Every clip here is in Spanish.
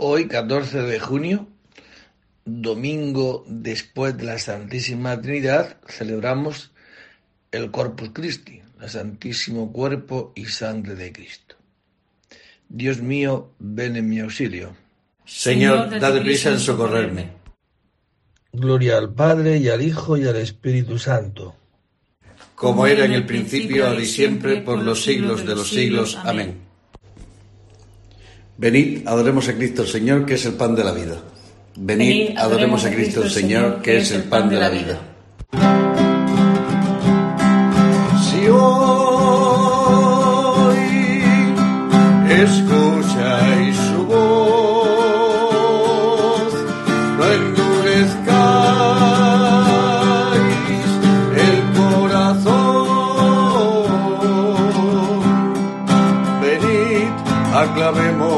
Hoy, 14 de junio, domingo después de la Santísima Trinidad, celebramos el Corpus Christi, el Santísimo Cuerpo y Sangre de Cristo. Dios mío, ven en mi auxilio. Señor, dad prisa en socorrerme. Gloria al Padre y al Hijo y al Espíritu Santo. Como era en el principio, ahora y siempre, por los siglos de los siglos. Amén. Venid, adoremos a Cristo el Señor, que es el pan de la vida. Venid, adoremos a Cristo el Señor, que es el pan de la vida. Si hoy escucháis su voz, no endurezcáis el corazón. Venid, aclamemos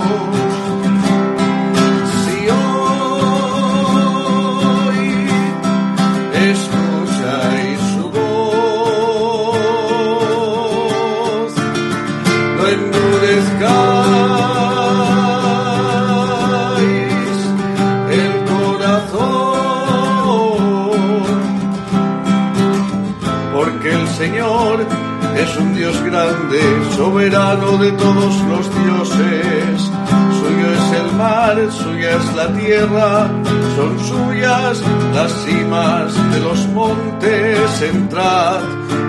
Soberano de todos los dioses. Suyo es el mar, suya es la tierra, son suyas las cimas de los montes. Entrad,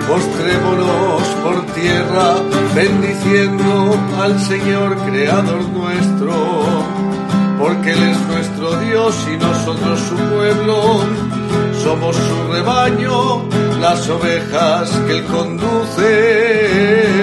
postrémonos por tierra, bendiciendo al Señor Creador nuestro, porque Él es nuestro Dios y nosotros su pueblo. Somos su rebaño, las ovejas que Él conduce.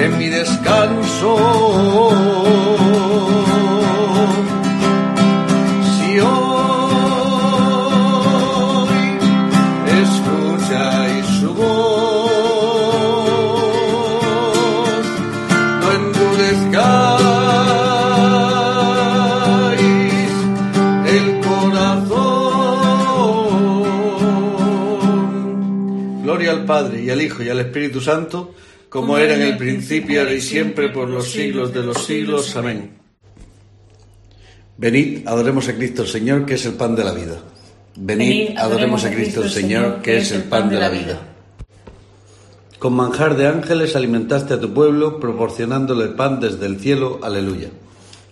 en mi descanso. Si hoy escucháis su voz, no endurezcáis el corazón. Gloria al Padre y al Hijo y al Espíritu Santo, como era en el principio, ahora y siempre, por los siglos de los siglos. Amén. Venid, adoremos a Cristo el Señor, que es el pan de la vida. Venid, adoremos a Cristo el Señor, que es el pan de la vida. Con manjar de ángeles alimentaste a tu pueblo, proporcionándole pan desde el cielo. Aleluya.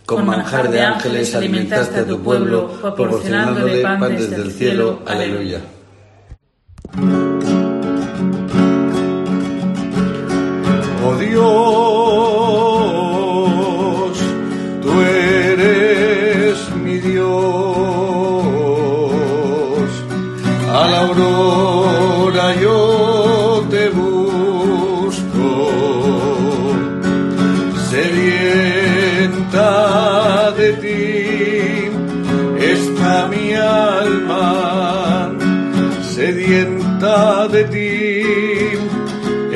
Con manjar de ángeles alimentaste a tu pueblo, proporcionándole pan desde el cielo. Aleluya. Oh Dios, tú eres mi Dios. A la aurora yo te busco, sedienta de ti está mi alma, sedienta de ti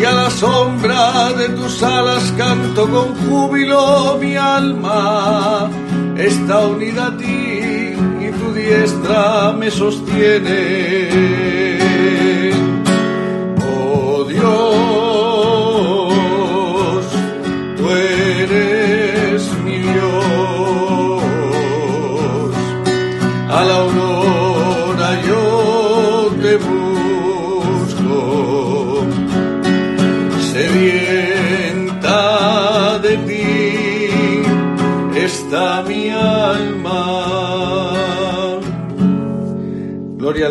y a la sombra de tus alas canto con júbilo mi alma está unida a ti y tu diestra me sostiene. Oh Dios, tú eres mi Dios. A la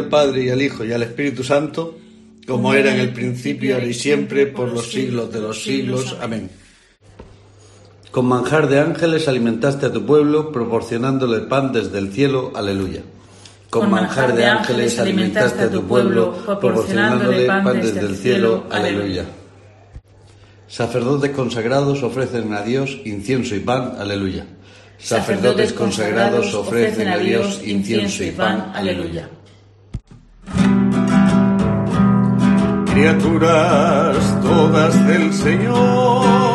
al Padre y al Hijo y al Espíritu Santo, como era en el principio, ahora y siempre, por los siglos de los siglos. Amén. Con manjar de ángeles alimentaste a tu pueblo, proporcionándole pan desde el cielo. Aleluya. Con manjar de ángeles alimentaste a tu pueblo, proporcionándole pan desde el cielo. Aleluya. Sacerdotes consagrados ofrecen a Dios incienso y pan. Aleluya. Sacerdotes consagrados ofrecen a Dios incienso y pan. Aleluya. Criaturas todas del Señor,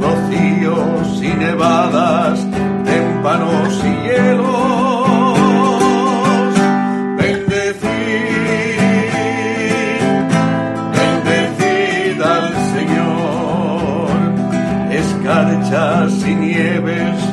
rocíos y nevadas, témpanos y hielos. Bendecid, bendecid al Señor, escarchas y nieves,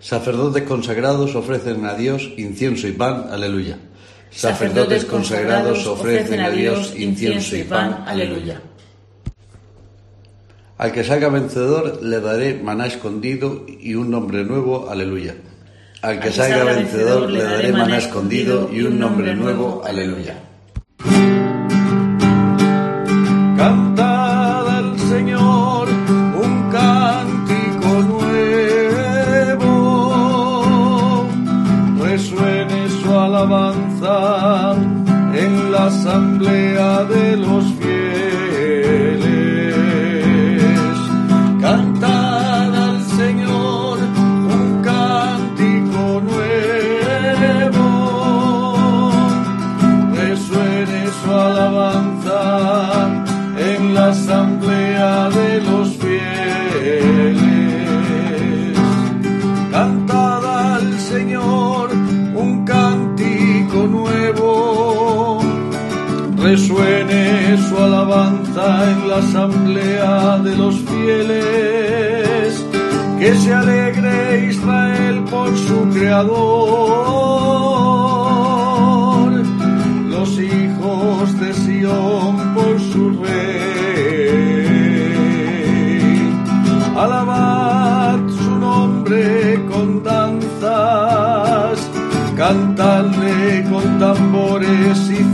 Sacerdotes consagrados ofrecen a Dios incienso y pan, aleluya. Sacerdotes consagrados ofrecen a Dios incienso y pan, aleluya. Al que salga vencedor le daré maná escondido y un nombre nuevo, aleluya. Al que salga vencedor le daré maná escondido y un nombre nuevo, aleluya. asamblea que se alegre Israel por su creador, los hijos de Sión por su rey. Alabad su nombre con danzas, cantadle con tambores y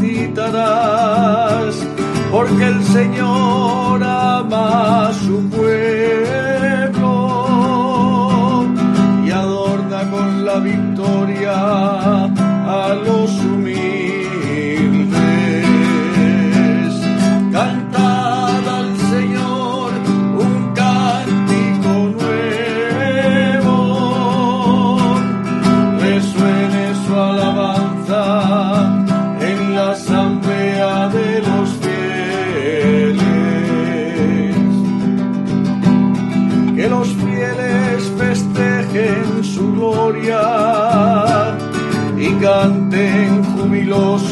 porque el Señor victoria a los canten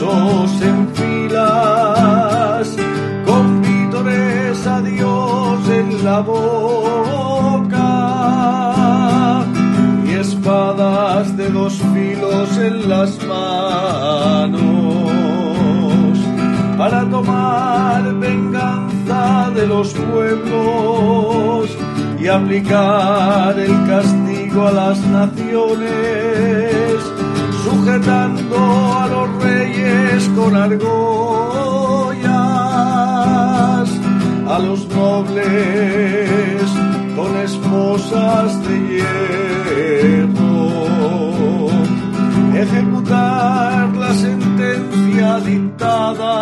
en filas, con vítores a Dios en la boca y espadas de dos filos en las manos para tomar venganza de los pueblos y aplicar el castigo a las naciones sujetando a los reyes con argollas, a los nobles con esposas de hierro, ejecutar la sentencia dictada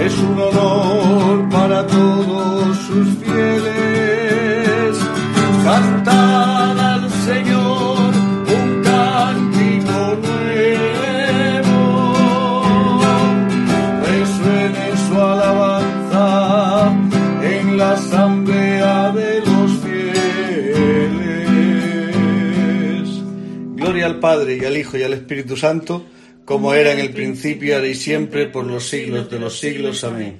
es un honor para todos sus fieles. Padre y al Hijo y al Espíritu Santo, como era en el principio, ahora y siempre, por los siglos de los siglos. Amén.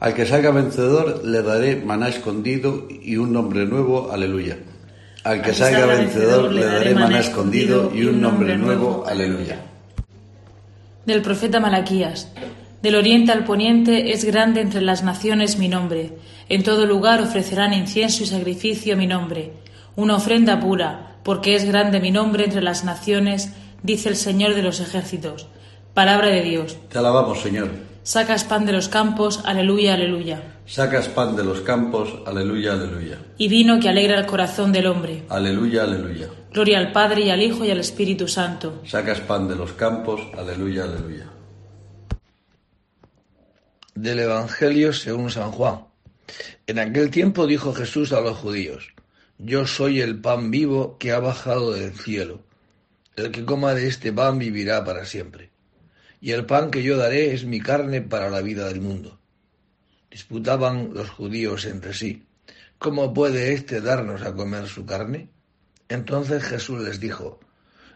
Al que salga vencedor le daré maná escondido y un nombre nuevo, aleluya. Al que salga vencedor le daré maná escondido y un nombre nuevo, aleluya. Del profeta Malaquías. Del oriente al poniente es grande entre las naciones mi nombre. En todo lugar ofrecerán incienso y sacrificio mi nombre. Una ofrenda pura, porque es grande mi nombre entre las naciones, dice el Señor de los ejércitos. Palabra de Dios. Te alabamos, Señor. Sacas pan de los campos, aleluya, aleluya. Sacas pan de los campos, aleluya, aleluya. Y vino que alegra el corazón del hombre. Aleluya, aleluya. Gloria al Padre y al Hijo y al Espíritu Santo. Sacas pan de los campos, aleluya, aleluya. Del Evangelio según San Juan. En aquel tiempo dijo Jesús a los judíos, Yo soy el pan vivo que ha bajado del cielo. El que coma de este pan vivirá para siempre. Y el pan que yo daré es mi carne para la vida del mundo. Disputaban los judíos entre sí, ¿cómo puede éste darnos a comer su carne? Entonces Jesús les dijo,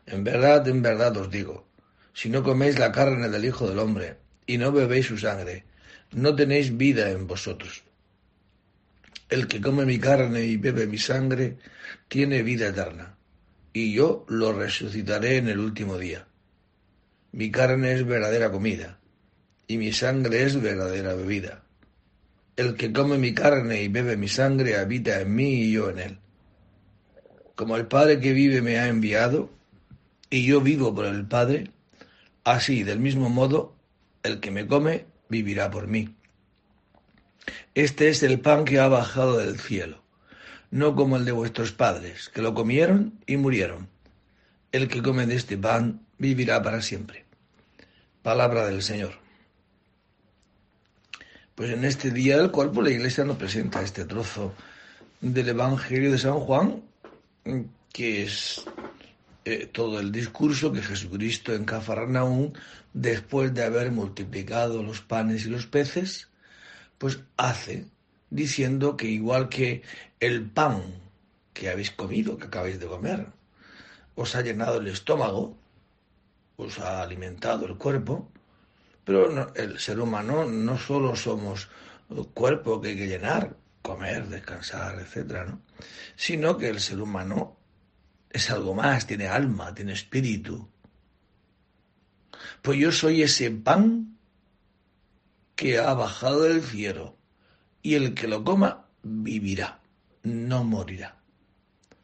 En verdad, en verdad os digo, si no coméis la carne del Hijo del Hombre y no bebéis su sangre, no tenéis vida en vosotros. El que come mi carne y bebe mi sangre tiene vida eterna, y yo lo resucitaré en el último día. Mi carne es verdadera comida, y mi sangre es verdadera bebida. El que come mi carne y bebe mi sangre habita en mí y yo en él. Como el Padre que vive me ha enviado, y yo vivo por el Padre, así, del mismo modo, el que me come vivirá por mí. Este es el pan que ha bajado del cielo, no como el de vuestros padres, que lo comieron y murieron. El que come de este pan vivirá para siempre. Palabra del Señor. Pues en este día del cuerpo la Iglesia nos presenta este trozo del Evangelio de San Juan, que es eh, todo el discurso que Jesucristo en Cafarnaún, después de haber multiplicado los panes y los peces, pues hace diciendo que igual que el pan que habéis comido, que acabáis de comer, os ha llenado el estómago, os ha alimentado el cuerpo, pero el ser humano no solo somos cuerpo que hay que llenar, comer, descansar, etcétera, ¿no? sino que el ser humano es algo más, tiene alma, tiene espíritu. Pues yo soy ese pan que ha bajado del cielo y el que lo coma vivirá, no morirá.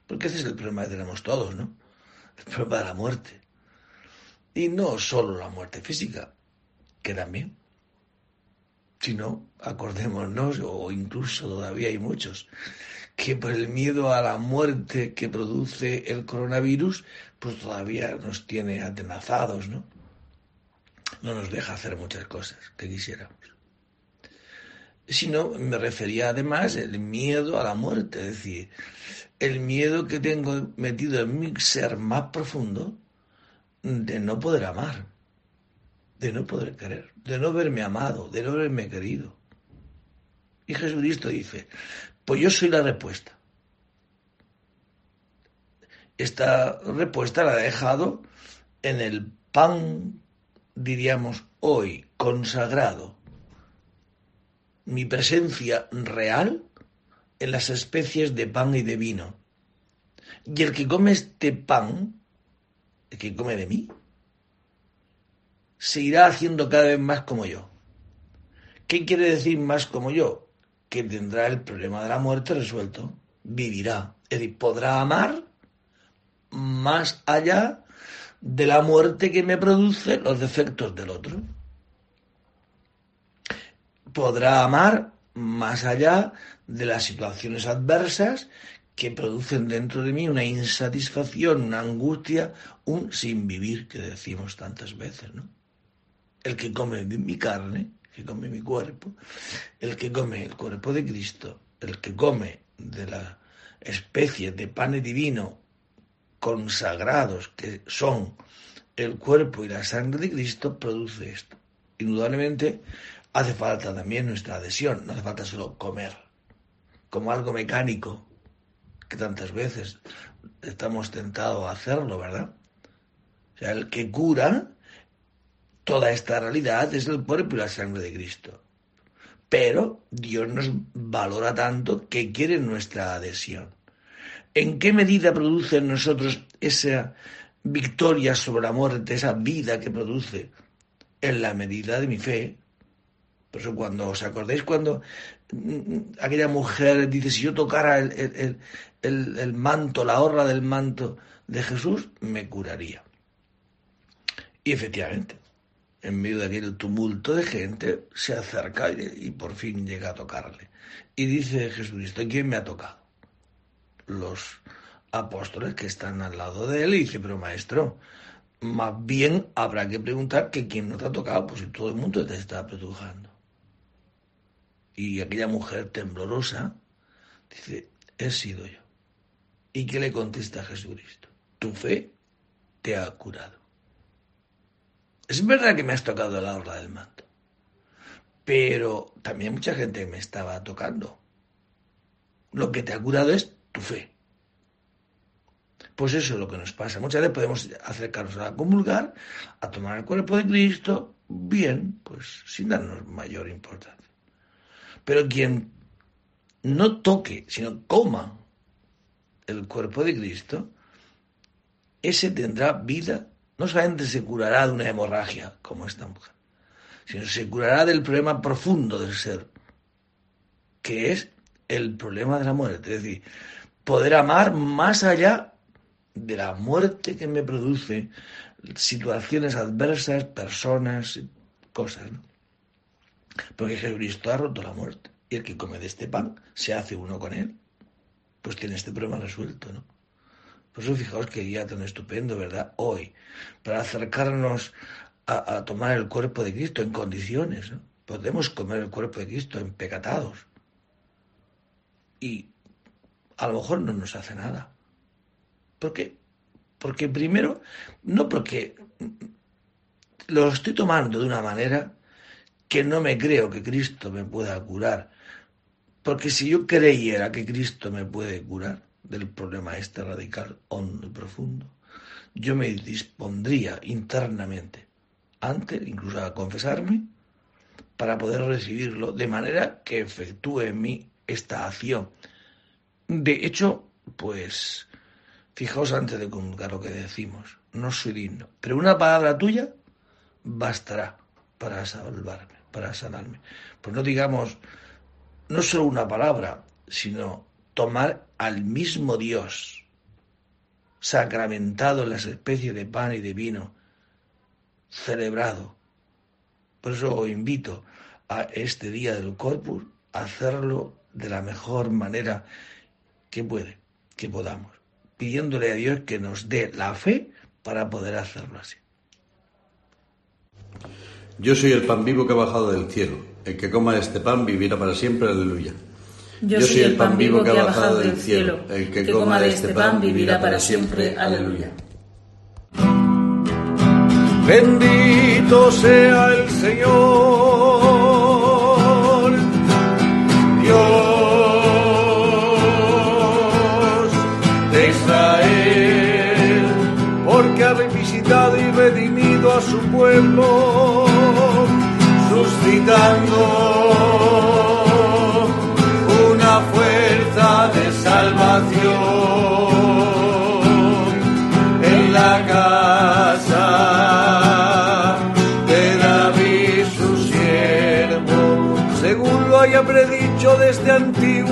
Porque ese es el problema que tenemos todos, ¿no? El problema de la muerte. Y no solo la muerte física, que también, sino, acordémonos, o incluso todavía hay muchos, que por el miedo a la muerte que produce el coronavirus, pues todavía nos tiene atenazados, ¿no? No nos deja hacer muchas cosas que quisiéramos. Sino me refería además el miedo a la muerte, es decir, el miedo que tengo metido en mi ser más profundo de no poder amar, de no poder querer, de no verme amado, de no verme querido. Y Jesucristo dice, pues yo soy la respuesta. Esta respuesta la he dejado en el pan, diríamos hoy, consagrado. Mi presencia real en las especies de pan y de vino. Y el que come este pan, el que come de mí, se irá haciendo cada vez más como yo. ¿Qué quiere decir más como yo? que tendrá el problema de la muerte resuelto, vivirá. Es decir, podrá amar más allá de la muerte que me produce los defectos del otro. Podrá amar más allá de las situaciones adversas que producen dentro de mí una insatisfacción, una angustia, un sin vivir que decimos tantas veces, ¿no? El que come mi carne que come mi cuerpo, el que come el cuerpo de Cristo, el que come de la especie de pan divino consagrados que son el cuerpo y la sangre de Cristo, produce esto. Indudablemente hace falta también nuestra adhesión, no hace falta solo comer, como algo mecánico, que tantas veces estamos tentados a hacerlo, ¿verdad? O sea, el que cura Toda esta realidad es el cuerpo y la sangre de Cristo. pero Dios nos valora tanto que quiere nuestra adhesión. ¿En qué medida produce en nosotros esa victoria sobre la muerte, esa vida que produce? En la medida de mi fe. Cuando os acordáis cuando mm, aquella mujer dice, si yo tocara el, el manto, la horra del manto de Jesús, me curaría. Y efectivamente, en medio de aquel tumulto de gente, se acerca y, por fin llega a tocarle. Y dice Jesucristo, ¿quién me ha tocado? Los apóstoles que están al lado de él y dice, pero maestro, más bien habrá que preguntar que quién no te ha tocado, pues si todo el mundo te está apretujando. Y aquella mujer temblorosa dice, he sido yo. ¿Y qué le contesta Jesucristo? Tu fe te ha curado. Es verdad que me has tocado la orla del manto, pero también mucha gente me estaba tocando. Lo que te ha curado es tu fe. Pues eso es lo que nos pasa. Muchas veces podemos acercarnos a comulgar, a tomar el cuerpo de Cristo, bien, pues sin darnos mayor importancia. Pero quien no toque, sino coma el cuerpo de Cristo, ese tendrá vida no solamente se curará de una hemorragia como esta mujer, sino se curará del problema profundo del ser, que es el problema de la muerte. Es decir, poder amar más allá de la muerte que me produce situaciones adversas, personas, cosas. Porque Jesucristo ha roto la muerte. Y el que come de este pan se hace uno con él. Pues tiene este problema resuelto, ¿no? Por eso fijaos que día tan estupendo, ¿verdad? Hoy, para acercarnos a, tomar el cuerpo de Cristo en condiciones. ¿no? Podemos comer el cuerpo de Cristo en pecatados. Y a lo mejor no nos hace nada. ¿Por qué? Porque primero, no porque lo estoy tomando de una manera que no me creo que Cristo me pueda curar. Porque si yo creyera que Cristo me puede curar, del problema este radical, hondo y profundo, yo me dispondría internamente, antes incluso a confesarme, para poder recibirlo de manera que efectúe en mí esta acción. De hecho, pues, fijaos antes de comulgar lo que decimos, no soy digno, pero una palabra tuya bastará para salvarme, para sanarme. Pues no digamos, no solo una palabra, sino tomar al mismo Dios, sacramentado en las especies de pan y de vino, celebrado. Por eso os invito a este día del Corpus a hacerlo de la mejor manera que puede, que podamos, pidiéndole a Dios que nos dé la fe para poder hacerlo así. Yo soy el pan vivo que ha bajado del cielo. El que coma este pan vivirá para siempre. Aleluya. Yo soy el pan vivo que ha bajado del cielo. El que coma de este pan vivirá para siempre. Aleluya. Bendito sea el Señor, Dios de Israel, porque ha visitado y redimido a su pueblo,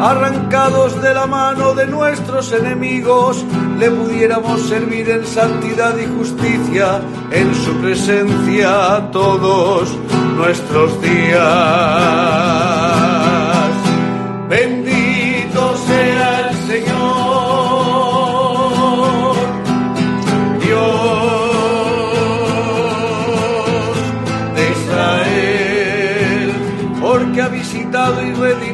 arrancados de la mano de nuestros enemigos, le pudiéramos servir en santidad y justicia en su presencia todos nuestros días. Bendito sea el Señor, Dios de Israel, porque ha visitado y redimido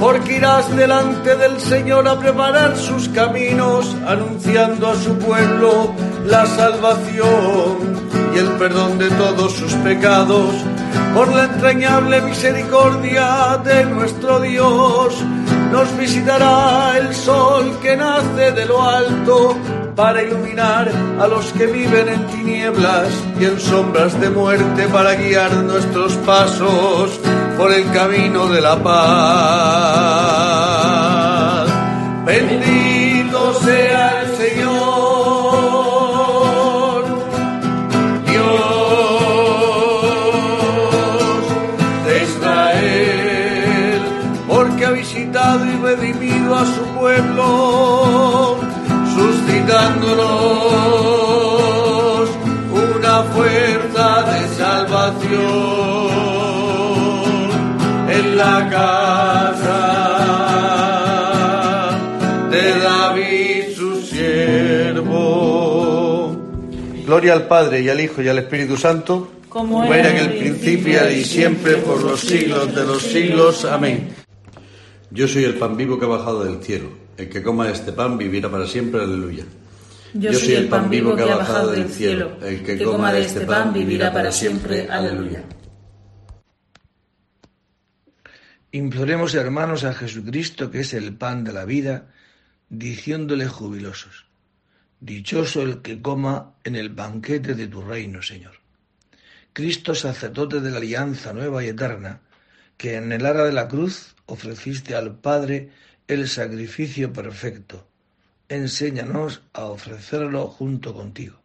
porque irás delante del Señor a preparar sus caminos, anunciando a su pueblo la salvación y el perdón de todos sus pecados, por la entrañable misericordia de nuestro Dios. Nos visitará el sol que nace de lo alto para iluminar a los que viven en tinieblas y en sombras de muerte para guiar nuestros pasos por el camino de la paz. Bendito sea el Señor, Dios de Israel, porque ha visitado y redimido a su pueblo, una fuerza de salvación en la casa de David su siervo. Gloria al Padre y al Hijo y al Espíritu Santo, Como era en el principio y siempre por los siglos de los siglos. Amén. Yo soy el pan vivo que ha bajado del cielo. El que coma este pan vivirá para siempre. Aleluya. Yo soy el pan vivo que ha bajado del cielo. El que coma de este pan vivirá para siempre. Aleluya. Imploremos, hermanos, a Jesucristo, que es el pan de la vida, diciéndole jubilosos, Dichoso el que coma en el banquete de tu reino, Señor. Cristo, sacerdote de la alianza nueva y eterna, que en el ara de la cruz ofreciste al Padre el sacrificio perfecto, enséñanos a ofrecerlo junto contigo.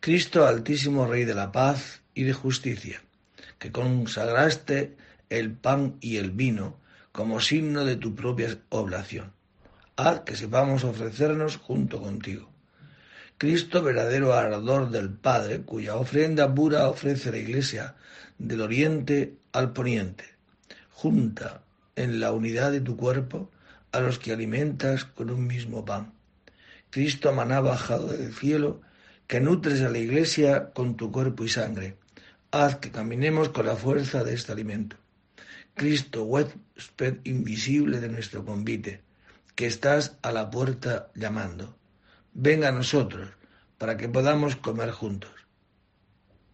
Cristo, altísimo Rey de la paz y de justicia, que consagraste el pan y el vino como signo de tu propia oblación. Haz que sepamos ofrecernos junto contigo. Cristo, verdadero ardor del Padre, cuya ofrenda pura ofrece la Iglesia del oriente al poniente, junta en la unidad de tu cuerpo a los que alimentas con un mismo pan. Cristo, maná bajado del cielo, que nutres a la Iglesia con tu cuerpo y sangre. Haz que caminemos con la fuerza de este alimento. Cristo, huésped invisible de nuestro convite, que estás a la puerta llamando. Venga a nosotros para que podamos comer juntos.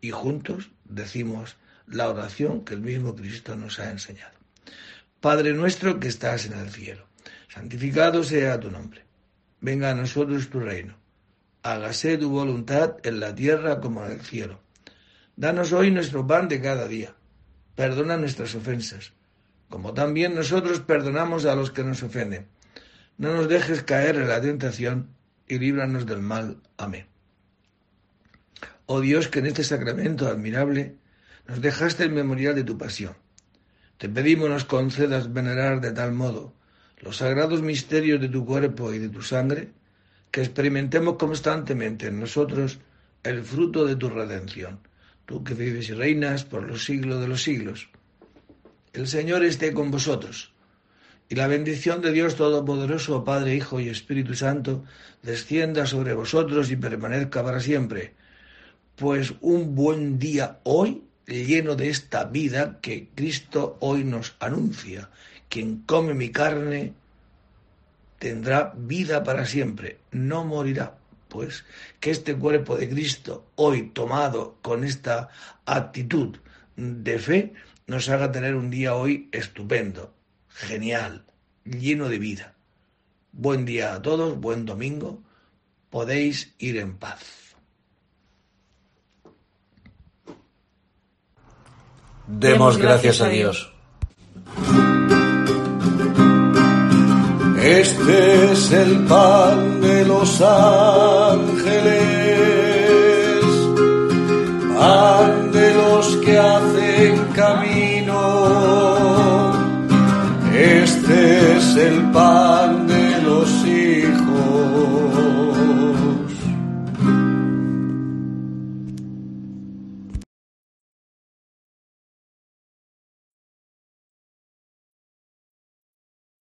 Y juntos decimos la oración que el mismo Cristo nos ha enseñado. Padre nuestro que estás en el cielo, santificado sea tu nombre. Venga a nosotros tu reino. Hágase tu voluntad en la tierra como en el cielo. Danos hoy nuestro pan de cada día. Perdona nuestras ofensas, como también nosotros perdonamos a los que nos ofenden. No nos dejes caer en la tentación y líbranos del mal. Amén. Oh Dios, que en este sacramento admirable nos dejaste el memorial de tu pasión. Te pedimos nos concedas venerar de tal modo los sagrados misterios de tu cuerpo y de tu sangre, que experimentemos constantemente en nosotros el fruto de tu redención, tú que vives y reinas por los siglos de los siglos. El Señor esté con vosotros, y la bendición de Dios Todopoderoso, Padre, Hijo y Espíritu Santo, descienda sobre vosotros y permanezca para siempre. Pues un buen día hoy, lleno de esta vida que Cristo hoy nos anuncia. Quien come mi carne tendrá vida para siempre, no morirá. Pues que este cuerpo de Cristo, hoy tomado con esta actitud de fe, nos haga tener un día hoy estupendo, genial, lleno de vida. Buen día a todos, buen domingo, podéis ir en paz. Demos gracias a Dios. Este es el pan de los ángeles, pan de los que hacen camino. Este es el pan